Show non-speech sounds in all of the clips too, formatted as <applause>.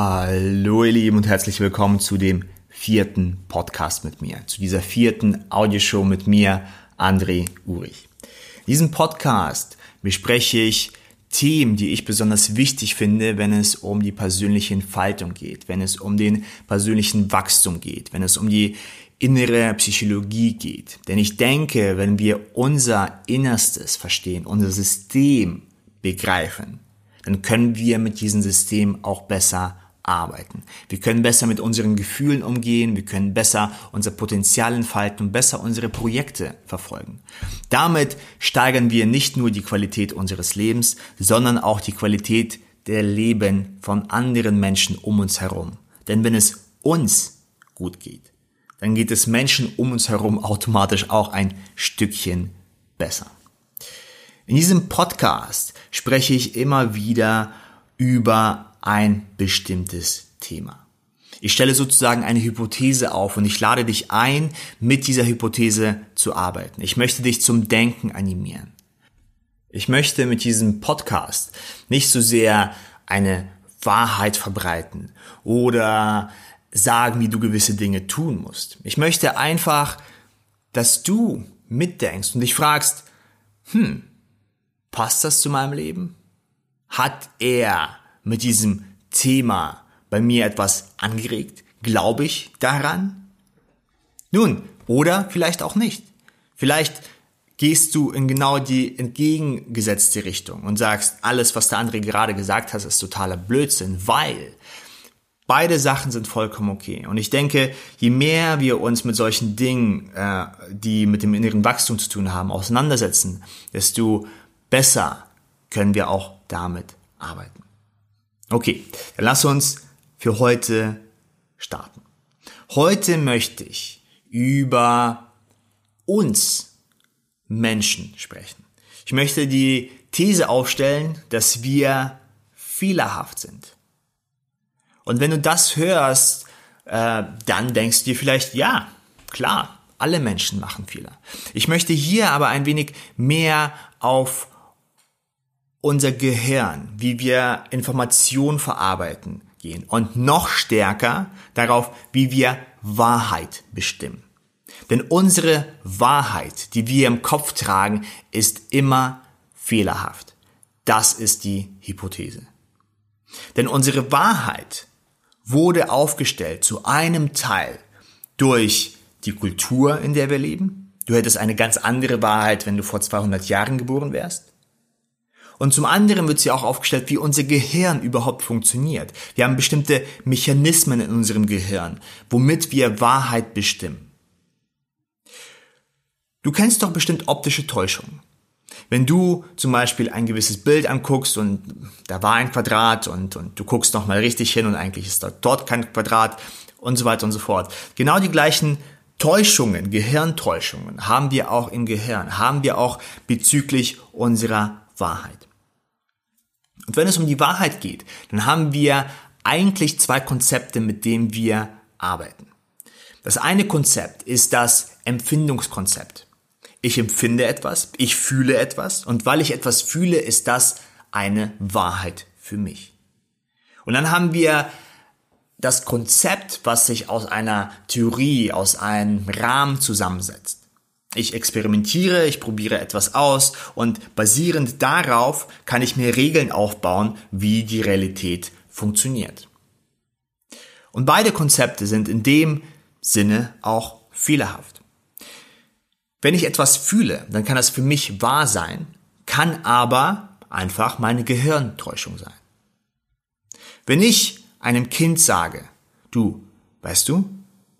Hallo ihr Lieben und herzlich willkommen zu dem vierten Podcast mit mir, zu dieser vierten Audioshow mit mir, André Urich. In diesem Podcast bespreche ich Themen, die ich besonders wichtig finde, wenn es um die persönliche Entfaltung geht, wenn es um den persönlichen Wachstum geht, wenn es um die innere Psychologie geht. Denn ich denke, wenn wir unser Innerstes verstehen, unser System begreifen, dann können wir mit diesem System auch besser arbeiten. Wir können besser mit unseren Gefühlen umgehen, wir können besser unser Potenzial entfalten und besser unsere Projekte verfolgen. Damit steigern wir nicht nur die Qualität unseres Lebens, sondern auch die Qualität der Leben von anderen Menschen um uns herum. Denn wenn es uns gut geht, dann geht es Menschen um uns herum automatisch auch ein Stückchen besser. In diesem Podcast spreche ich immer wieder über ein bestimmtes Thema. Ich stelle sozusagen eine Hypothese auf und ich lade dich ein, mit dieser Hypothese zu arbeiten. Ich möchte dich zum Denken animieren. Ich möchte mit diesem Podcast nicht so sehr eine Wahrheit verbreiten oder sagen, wie du gewisse Dinge tun musst. Ich möchte einfach, dass du mitdenkst und dich fragst, hm, passt das zu meinem Leben? Hat er mit diesem Thema bei mir etwas angeregt? Glaube ich daran? Nun, oder vielleicht auch nicht. Vielleicht gehst du in genau die entgegengesetzte Richtung und sagst, alles, was der andere gerade gesagt hat, ist totaler Blödsinn, weil beide Sachen sind vollkommen okay. Und ich denke, je mehr wir uns mit solchen Dingen, äh, die mit dem inneren Wachstum zu tun haben, auseinandersetzen, desto besser können wir auch damit arbeiten. Okay, dann lass uns für heute starten. Heute möchte ich über uns Menschen sprechen. Ich möchte die These aufstellen, dass wir fehlerhaft sind. Und wenn du das hörst, äh, dann denkst du dir vielleicht, ja, klar, alle Menschen machen Fehler. Ich möchte hier aber ein wenig mehr auf unser Gehirn, wie wir Informationen verarbeiten gehen und noch stärker darauf, wie wir Wahrheit bestimmen. Denn unsere Wahrheit, die wir im Kopf tragen, ist immer fehlerhaft. Das ist die Hypothese. Denn unsere Wahrheit wurde aufgestellt zu einem Teil durch die Kultur, in der wir leben. Du hättest eine ganz andere Wahrheit, wenn du vor 200 Jahren geboren wärst. Und zum anderen wird sie auch aufgestellt, wie unser Gehirn überhaupt funktioniert. Wir haben bestimmte Mechanismen in unserem Gehirn, womit wir Wahrheit bestimmen. Du kennst doch bestimmt optische Täuschungen. Wenn du zum Beispiel ein gewisses Bild anguckst und da war ein Quadrat und, und du guckst nochmal richtig hin und eigentlich ist dort, dort kein Quadrat und so weiter und so fort. Genau die gleichen Täuschungen, Gehirntäuschungen haben wir auch im Gehirn, haben wir auch bezüglich unserer Wahrheit. Und wenn es um die Wahrheit geht, dann haben wir eigentlich zwei Konzepte, mit denen wir arbeiten. Das eine Konzept ist das Empfindungskonzept. Ich empfinde etwas, ich fühle etwas und weil ich etwas fühle, ist das eine Wahrheit für mich. Und dann haben wir das Konzept, was sich aus einer Theorie, aus einem Rahmen zusammensetzt. Ich experimentiere, ich probiere etwas aus und basierend darauf kann ich mir Regeln aufbauen, wie die Realität funktioniert. Und beide Konzepte sind in dem Sinne auch fehlerhaft. Wenn ich etwas fühle, dann kann das für mich wahr sein, kann aber einfach meine Gehirntäuschung sein. Wenn ich einem Kind sage, du, weißt du,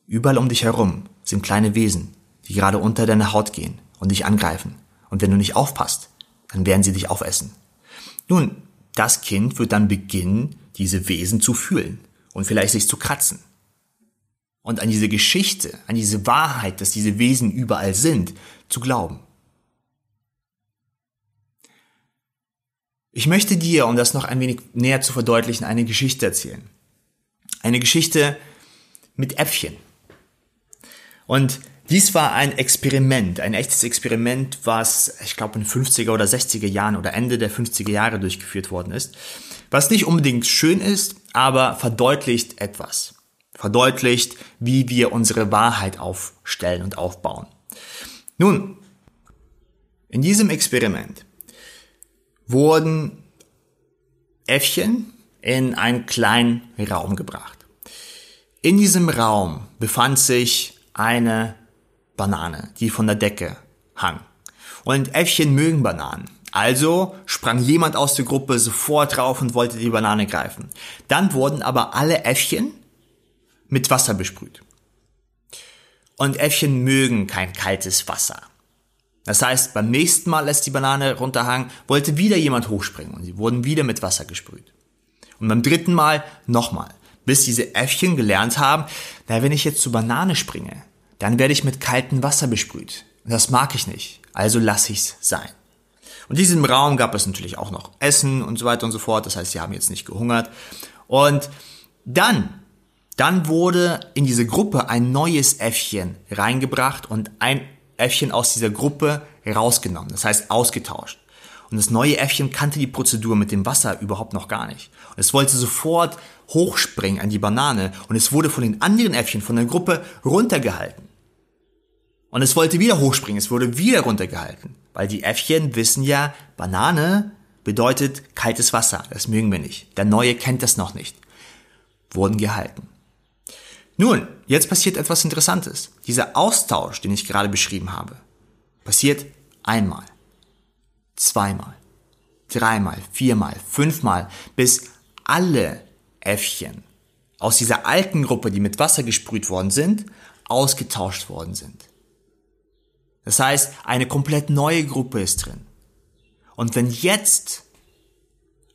überall um dich herum sind kleine Wesen, die gerade unter deine Haut gehen und dich angreifen. Und wenn du nicht aufpasst, dann werden sie dich aufessen. Nun, das Kind wird dann beginnen, diese Wesen zu fühlen und vielleicht sich zu kratzen. Und an diese Geschichte, an diese Wahrheit, dass diese Wesen überall sind, zu glauben. Ich möchte dir, um das noch ein wenig näher zu verdeutlichen, eine Geschichte erzählen. Eine Geschichte mit Äpfchen. Und dies war ein Experiment, ein echtes Experiment, was ich glaube in 50er oder 60er Jahren oder Ende der 50er Jahre durchgeführt worden ist. Was nicht unbedingt schön ist, aber verdeutlicht etwas. Verdeutlicht, wie wir unsere Wahrheit aufstellen und aufbauen. Nun, in diesem Experiment wurden Äffchen in einen kleinen Raum gebracht. In diesem Raum befand sich eine Banane, die von der Decke hang. Und Äffchen mögen Bananen. Also sprang jemand aus der Gruppe sofort drauf und wollte die Banane greifen. Dann wurden aber alle Äffchen mit Wasser besprüht. Und Äffchen mögen kein kaltes Wasser. Das heißt, beim nächsten Mal, als die Banane runterhang, wollte wieder jemand hochspringen und sie wurden wieder mit Wasser gesprüht. Und beim dritten Mal nochmal, bis diese Äffchen gelernt haben, na, wenn ich jetzt zur Banane springe, dann werde ich mit kaltem Wasser besprüht. Das mag ich nicht, also lasse ich's sein. Und in diesem Raum gab es natürlich auch noch Essen und so weiter und so fort. Das heißt, sie haben jetzt nicht gehungert. Und dann, dann wurde in diese Gruppe ein neues Äffchen reingebracht und ein Äffchen aus dieser Gruppe rausgenommen. Das heißt, ausgetauscht. Und das neue Äffchen kannte die Prozedur mit dem Wasser überhaupt noch gar nicht. Und es wollte sofort hochspringen an die Banane und es wurde von den anderen Äffchen von der Gruppe runtergehalten. Und es wollte wieder hochspringen, es wurde wieder runtergehalten. Weil die Äffchen wissen ja, Banane bedeutet kaltes Wasser. Das mögen wir nicht. Der Neue kennt das noch nicht. Wurden gehalten. Nun, jetzt passiert etwas Interessantes. Dieser Austausch, den ich gerade beschrieben habe, passiert einmal zweimal, dreimal, viermal, fünfmal, bis alle Äffchen aus dieser alten Gruppe, die mit Wasser gesprüht worden sind, ausgetauscht worden sind. Das heißt, eine komplett neue Gruppe ist drin. Und wenn jetzt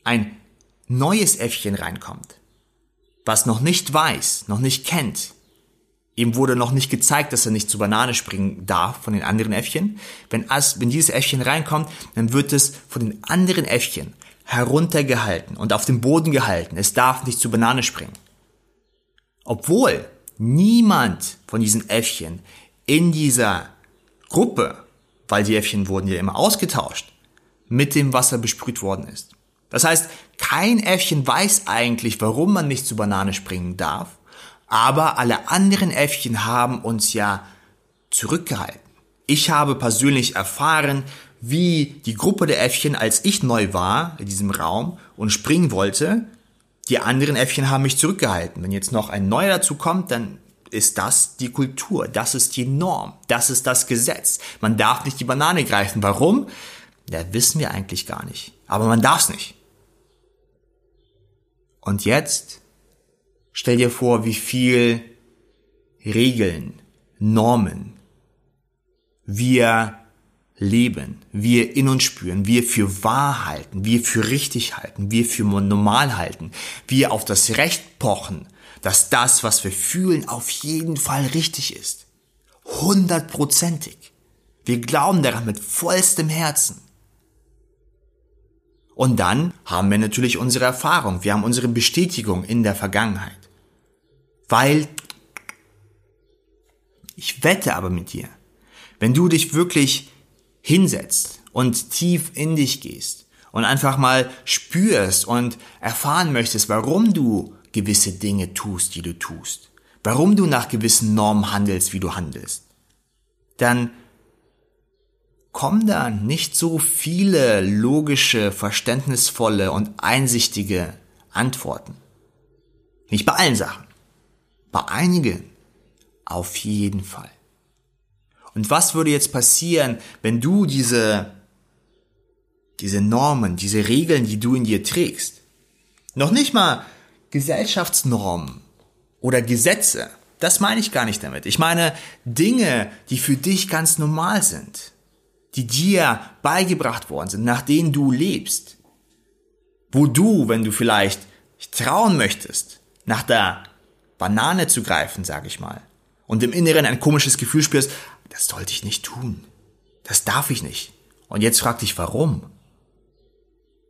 ein neues Äffchen reinkommt, was noch nicht weiß, noch nicht kennt, Ihm wurde noch nicht gezeigt, dass er nicht zur Banane springen darf von den anderen Äffchen. Wenn, as, wenn dieses Äffchen reinkommt, dann wird es von den anderen Äffchen heruntergehalten und auf dem Boden gehalten. Es darf nicht zur Banane springen. Obwohl niemand von diesen Äffchen in dieser Gruppe, weil die Äffchen wurden ja immer ausgetauscht, mit dem Wasser besprüht worden ist. Das heißt, kein Äffchen weiß eigentlich, warum man nicht zur Banane springen darf aber alle anderen Äffchen haben uns ja zurückgehalten. Ich habe persönlich erfahren, wie die Gruppe der Äffchen, als ich neu war in diesem Raum und springen wollte, die anderen Äffchen haben mich zurückgehalten. Wenn jetzt noch ein neuer dazu kommt, dann ist das die Kultur, das ist die Norm, das ist das Gesetz. Man darf nicht die Banane greifen. Warum? Ja, wissen wir eigentlich gar nicht. Aber man darf es nicht. Und jetzt Stell dir vor, wie viel Regeln, Normen wir leben, wir in uns spüren, wir für wahr halten, wir für richtig halten, wir für normal halten, wir auf das Recht pochen, dass das, was wir fühlen, auf jeden Fall richtig ist. Hundertprozentig. Wir glauben daran mit vollstem Herzen. Und dann haben wir natürlich unsere Erfahrung, wir haben unsere Bestätigung in der Vergangenheit. Weil ich wette aber mit dir, wenn du dich wirklich hinsetzt und tief in dich gehst und einfach mal spürst und erfahren möchtest, warum du gewisse Dinge tust, die du tust, warum du nach gewissen Normen handelst, wie du handelst, dann kommen da nicht so viele logische, verständnisvolle und einsichtige Antworten. Nicht bei allen Sachen. Bei einigen auf jeden Fall. Und was würde jetzt passieren, wenn du diese, diese Normen, diese Regeln, die du in dir trägst, noch nicht mal Gesellschaftsnormen oder Gesetze, das meine ich gar nicht damit. Ich meine Dinge, die für dich ganz normal sind, die dir beigebracht worden sind, nach denen du lebst, wo du, wenn du vielleicht trauen möchtest, nach der Banane zu greifen, sag ich mal, und im Inneren ein komisches Gefühl spürst, das sollte ich nicht tun. Das darf ich nicht. Und jetzt frag dich, warum?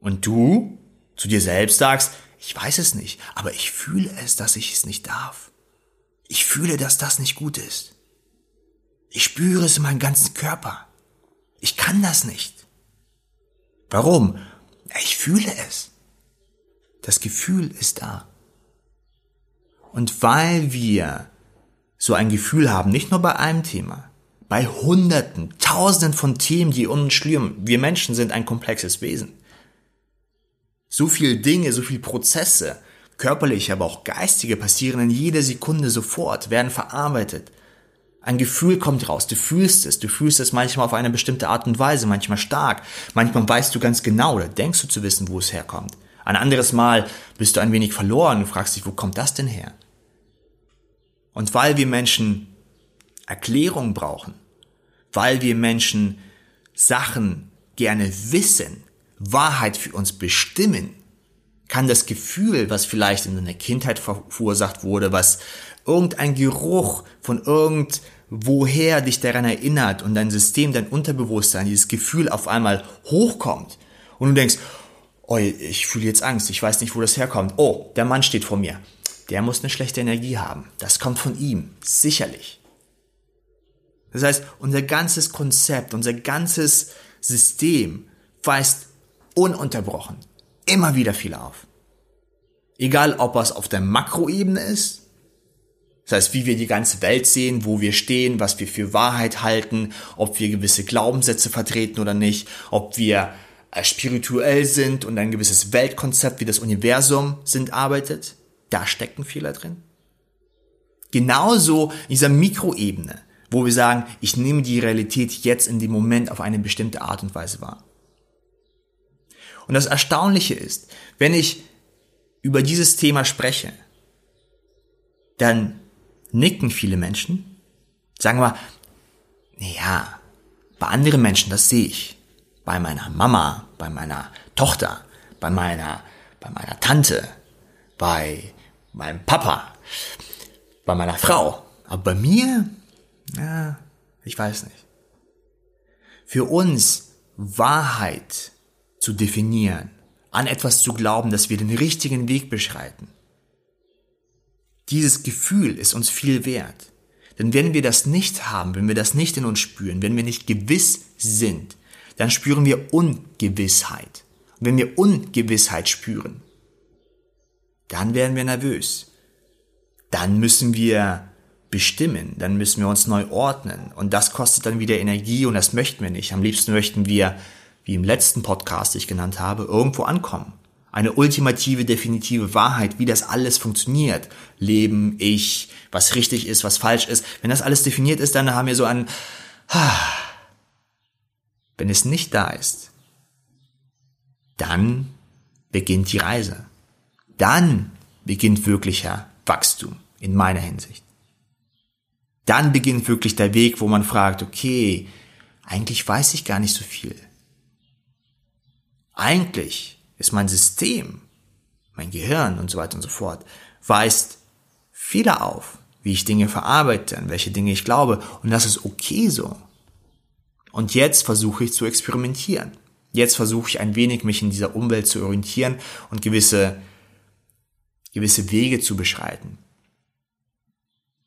Und du zu dir selbst sagst, ich weiß es nicht, aber ich fühle es, dass ich es nicht darf. Ich fühle, dass das nicht gut ist. Ich spüre es in meinem ganzen Körper. Ich kann das nicht. Warum? Ich fühle es. Das Gefühl ist da. Und weil wir so ein Gefühl haben, nicht nur bei einem Thema, bei Hunderten, Tausenden von Themen, die uns schlüren. Wir Menschen sind ein komplexes Wesen. So viele Dinge, so viele Prozesse, körperliche, aber auch geistige, passieren in jeder Sekunde sofort, werden verarbeitet. Ein Gefühl kommt raus, du fühlst es, du fühlst es manchmal auf eine bestimmte Art und Weise, manchmal stark, manchmal weißt du ganz genau oder denkst du zu wissen, wo es herkommt. Ein anderes Mal bist du ein wenig verloren und fragst dich, wo kommt das denn her? Und weil wir Menschen Erklärung brauchen, weil wir Menschen Sachen gerne wissen, Wahrheit für uns bestimmen, kann das Gefühl, was vielleicht in deiner Kindheit verursacht wurde, was irgendein Geruch von irgendwoher dich daran erinnert und dein System, dein Unterbewusstsein, dieses Gefühl auf einmal hochkommt und du denkst, oh, ich fühle jetzt Angst, ich weiß nicht, wo das herkommt. Oh, der Mann steht vor mir. Der muss eine schlechte Energie haben. Das kommt von ihm, sicherlich. Das heißt, unser ganzes Konzept, unser ganzes System weist ununterbrochen immer wieder viel auf. Egal, ob es auf der Makroebene ist, das heißt, wie wir die ganze Welt sehen, wo wir stehen, was wir für Wahrheit halten, ob wir gewisse Glaubenssätze vertreten oder nicht, ob wir äh, spirituell sind und ein gewisses Weltkonzept wie das Universum sind arbeitet, da stecken Fehler drin. Genauso in dieser Mikroebene, wo wir sagen, ich nehme die Realität jetzt in dem Moment auf eine bestimmte Art und Weise wahr. Und das Erstaunliche ist, wenn ich über dieses Thema spreche, dann nicken viele Menschen, sagen wir, ja, bei anderen Menschen, das sehe ich. Bei meiner Mama, bei meiner Tochter, bei meiner, bei meiner Tante, bei meinem Papa, bei meiner Frau. Aber bei mir, ja, ich weiß nicht. Für uns Wahrheit zu definieren, an etwas zu glauben, dass wir den richtigen Weg beschreiten, dieses Gefühl ist uns viel wert. Denn wenn wir das nicht haben, wenn wir das nicht in uns spüren, wenn wir nicht gewiss sind, dann spüren wir Ungewissheit. Und wenn wir Ungewissheit spüren, dann werden wir nervös. Dann müssen wir bestimmen, dann müssen wir uns neu ordnen. Und das kostet dann wieder Energie und das möchten wir nicht. Am liebsten möchten wir, wie im letzten Podcast ich genannt habe, irgendwo ankommen eine ultimative, definitive Wahrheit, wie das alles funktioniert. Leben, ich, was richtig ist, was falsch ist. Wenn das alles definiert ist, dann haben wir so ein, <sighs> wenn es nicht da ist, dann beginnt die Reise. Dann beginnt wirklicher Wachstum in meiner Hinsicht. Dann beginnt wirklich der Weg, wo man fragt, okay, eigentlich weiß ich gar nicht so viel. Eigentlich ist mein System, mein Gehirn und so weiter und so fort, weist Fehler auf, wie ich Dinge verarbeite, an welche Dinge ich glaube. Und das ist okay so. Und jetzt versuche ich zu experimentieren. Jetzt versuche ich ein wenig mich in dieser Umwelt zu orientieren und gewisse, gewisse Wege zu beschreiten.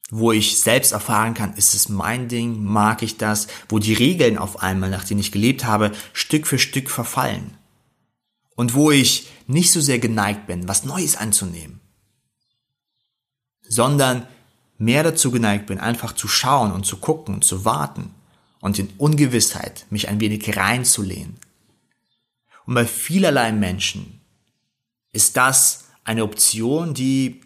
Wo ich selbst erfahren kann, ist es mein Ding, mag ich das, wo die Regeln auf einmal, nach denen ich gelebt habe, Stück für Stück verfallen und wo ich nicht so sehr geneigt bin, was Neues anzunehmen, sondern mehr dazu geneigt bin, einfach zu schauen und zu gucken und zu warten und in Ungewissheit mich ein wenig reinzulehnen. Und bei vielerlei Menschen ist das eine Option, die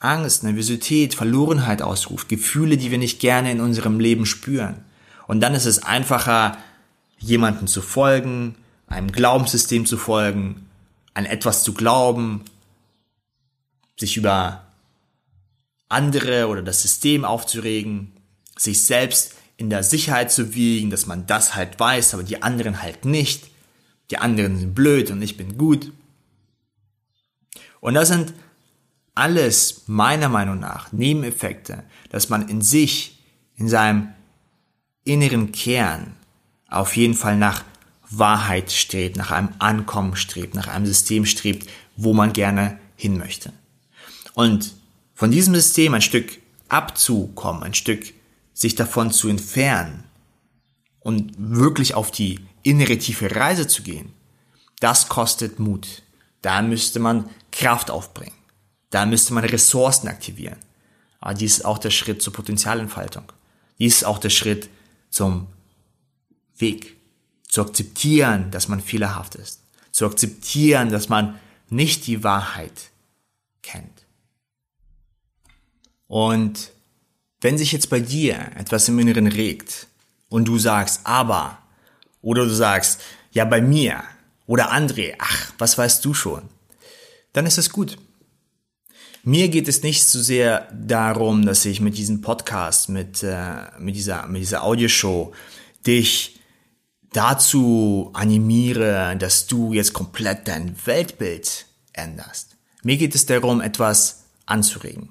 Angst, Nervosität, Verlorenheit ausruft, Gefühle, die wir nicht gerne in unserem Leben spüren. Und dann ist es einfacher, jemanden zu folgen, einem Glaubenssystem zu folgen, an etwas zu glauben, sich über andere oder das System aufzuregen, sich selbst in der Sicherheit zu wiegen, dass man das halt weiß, aber die anderen halt nicht. Die anderen sind blöd und ich bin gut. Und das sind alles meiner Meinung nach Nebeneffekte, dass man in sich, in seinem inneren Kern auf jeden Fall nach Wahrheit strebt, nach einem Ankommen strebt, nach einem System strebt, wo man gerne hin möchte. Und von diesem System ein Stück abzukommen, ein Stück sich davon zu entfernen und wirklich auf die innere tiefe Reise zu gehen, das kostet Mut. Da müsste man Kraft aufbringen. Da müsste man Ressourcen aktivieren. Aber dies ist auch der Schritt zur Potenzialentfaltung. Dies ist auch der Schritt zum Weg. Zu akzeptieren, dass man fehlerhaft ist. Zu akzeptieren, dass man nicht die Wahrheit kennt. Und wenn sich jetzt bei dir etwas im Inneren regt und du sagst, aber, oder du sagst, ja bei mir, oder André, ach, was weißt du schon, dann ist es gut. Mir geht es nicht so sehr darum, dass ich mit diesem Podcast, mit, äh, mit, dieser, mit dieser Audioshow dich dazu animiere, dass du jetzt komplett dein Weltbild änderst. Mir geht es darum, etwas anzuregen.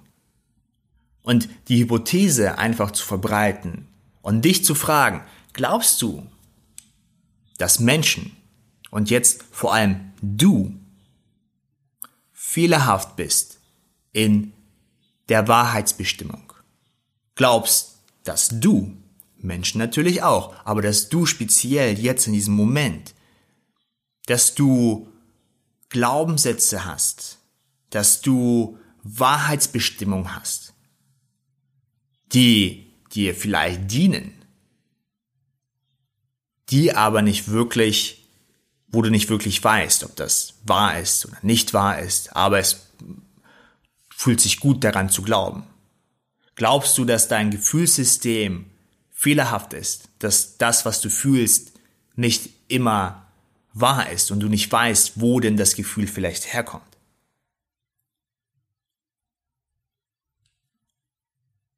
Und die Hypothese einfach zu verbreiten und dich zu fragen, glaubst du, dass Menschen und jetzt vor allem du fehlerhaft bist in der Wahrheitsbestimmung. Glaubst, dass du, Menschen natürlich auch, aber dass du speziell jetzt in diesem Moment, dass du Glaubenssätze hast, dass du Wahrheitsbestimmung hast, die dir vielleicht dienen, die aber nicht wirklich wo du nicht wirklich weißt, ob das wahr ist oder nicht wahr ist, aber es fühlt sich gut daran zu glauben. Glaubst du, dass dein Gefühlssystem fehlerhaft ist, dass das, was du fühlst, nicht immer wahr ist und du nicht weißt, wo denn das Gefühl vielleicht herkommt?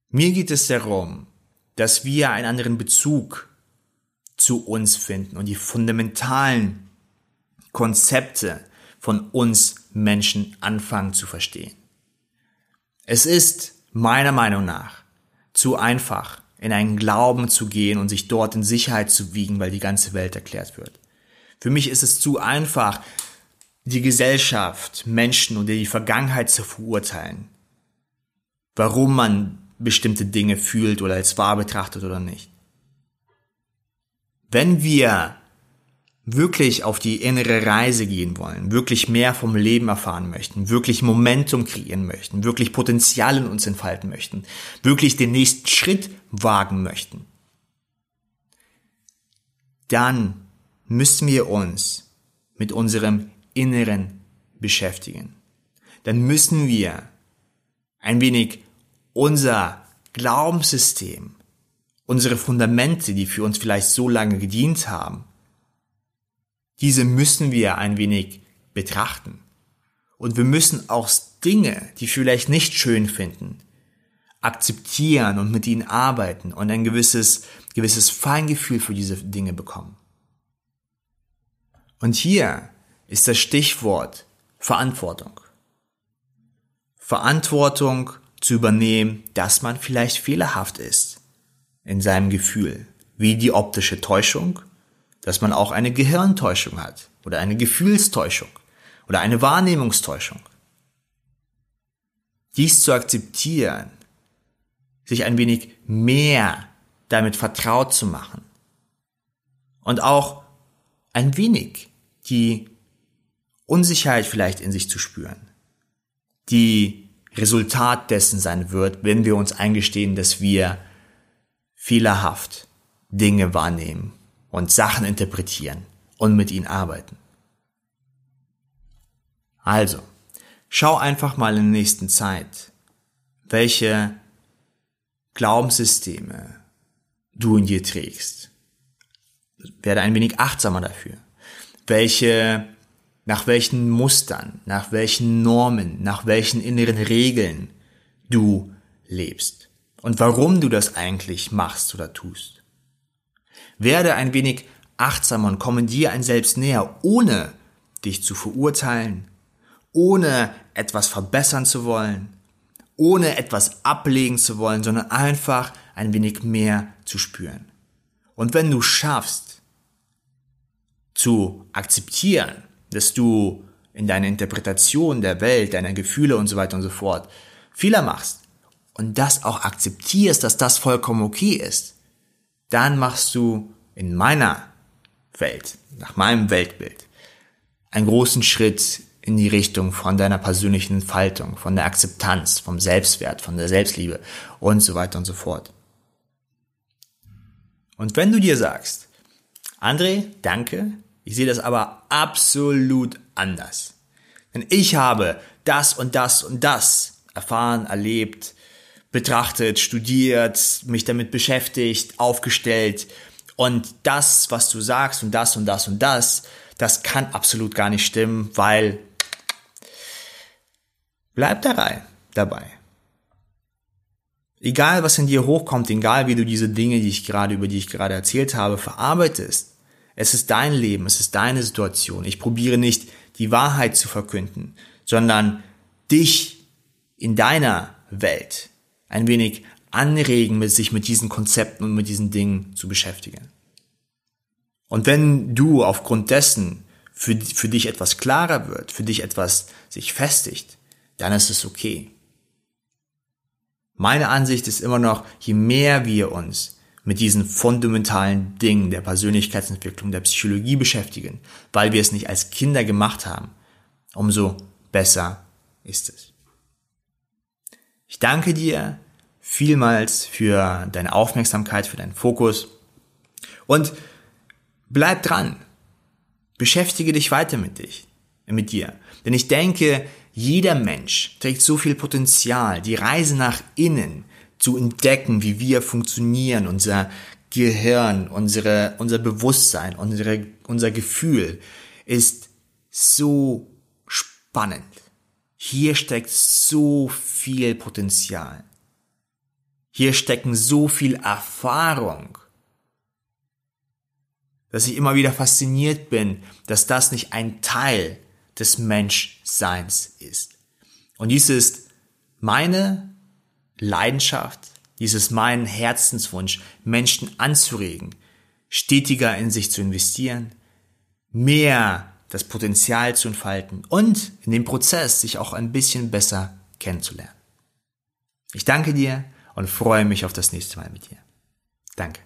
Mir geht es darum, dass wir einen anderen Bezug zu uns finden und die fundamentalen Konzepte von uns Menschen anfangen zu verstehen. Es ist meiner Meinung nach zu einfach, in einen Glauben zu gehen und sich dort in Sicherheit zu wiegen, weil die ganze Welt erklärt wird. Für mich ist es zu einfach, die Gesellschaft, Menschen oder die Vergangenheit zu verurteilen. Warum man bestimmte Dinge fühlt oder als wahr betrachtet oder nicht. Wenn wir wirklich auf die innere Reise gehen wollen, wirklich mehr vom Leben erfahren möchten, wirklich Momentum kreieren möchten, wirklich Potenzial in uns entfalten möchten, wirklich den nächsten Schritt wagen möchten, dann müssen wir uns mit unserem Inneren beschäftigen. Dann müssen wir ein wenig unser Glaubenssystem, unsere Fundamente, die für uns vielleicht so lange gedient haben, diese müssen wir ein wenig betrachten. Und wir müssen auch Dinge, die vielleicht nicht schön finden, akzeptieren und mit ihnen arbeiten und ein gewisses, gewisses Feingefühl für diese Dinge bekommen. Und hier ist das Stichwort Verantwortung. Verantwortung zu übernehmen, dass man vielleicht fehlerhaft ist in seinem Gefühl, wie die optische Täuschung dass man auch eine Gehirntäuschung hat oder eine Gefühlstäuschung oder eine Wahrnehmungstäuschung. Dies zu akzeptieren, sich ein wenig mehr damit vertraut zu machen und auch ein wenig die Unsicherheit vielleicht in sich zu spüren, die Resultat dessen sein wird, wenn wir uns eingestehen, dass wir fehlerhaft Dinge wahrnehmen und Sachen interpretieren und mit ihnen arbeiten. Also, schau einfach mal in der nächsten Zeit, welche Glaubenssysteme du in dir trägst. Werde ein wenig achtsamer dafür. Welche, nach welchen Mustern, nach welchen Normen, nach welchen inneren Regeln du lebst und warum du das eigentlich machst oder tust. Werde ein wenig achtsamer und komme dir ein Selbst näher, ohne dich zu verurteilen, ohne etwas verbessern zu wollen, ohne etwas ablegen zu wollen, sondern einfach ein wenig mehr zu spüren. Und wenn du schaffst, zu akzeptieren, dass du in deiner Interpretation der Welt, deiner Gefühle und so weiter und so fort Fehler machst und das auch akzeptierst, dass das vollkommen okay ist, dann machst du in meiner Welt, nach meinem Weltbild, einen großen Schritt in die Richtung von deiner persönlichen Entfaltung, von der Akzeptanz, vom Selbstwert, von der Selbstliebe und so weiter und so fort. Und wenn du dir sagst, André, danke, ich sehe das aber absolut anders. Denn ich habe das und das und das erfahren, erlebt, betrachtet, studiert, mich damit beschäftigt, aufgestellt. Und das, was du sagst und das und das und das, das kann absolut gar nicht stimmen, weil bleib dabei, dabei. Egal, was in dir hochkommt, egal, wie du diese Dinge, die ich gerade, über die ich gerade erzählt habe, verarbeitest. Es ist dein Leben, es ist deine Situation. Ich probiere nicht, die Wahrheit zu verkünden, sondern dich in deiner Welt ein wenig anregen, sich mit diesen Konzepten und mit diesen Dingen zu beschäftigen. Und wenn du aufgrund dessen für, für dich etwas klarer wird, für dich etwas sich festigt, dann ist es okay. Meine Ansicht ist immer noch, je mehr wir uns mit diesen fundamentalen Dingen der Persönlichkeitsentwicklung, der Psychologie beschäftigen, weil wir es nicht als Kinder gemacht haben, umso besser ist es. Ich danke dir vielmals für deine Aufmerksamkeit, für deinen Fokus und bleib dran. Beschäftige dich weiter mit dich, mit dir. Denn ich denke, jeder Mensch trägt so viel Potenzial, die Reise nach innen zu entdecken, wie wir funktionieren, unser Gehirn, unsere, unser Bewusstsein, unsere, unser Gefühl ist so spannend. Hier steckt so viel Potenzial. Hier stecken so viel Erfahrung, dass ich immer wieder fasziniert bin, dass das nicht ein Teil des Menschseins ist. Und dies ist meine Leidenschaft, dies ist mein Herzenswunsch, Menschen anzuregen, stetiger in sich zu investieren, mehr das Potenzial zu entfalten und in dem Prozess sich auch ein bisschen besser kennenzulernen. Ich danke dir und freue mich auf das nächste Mal mit dir. Danke.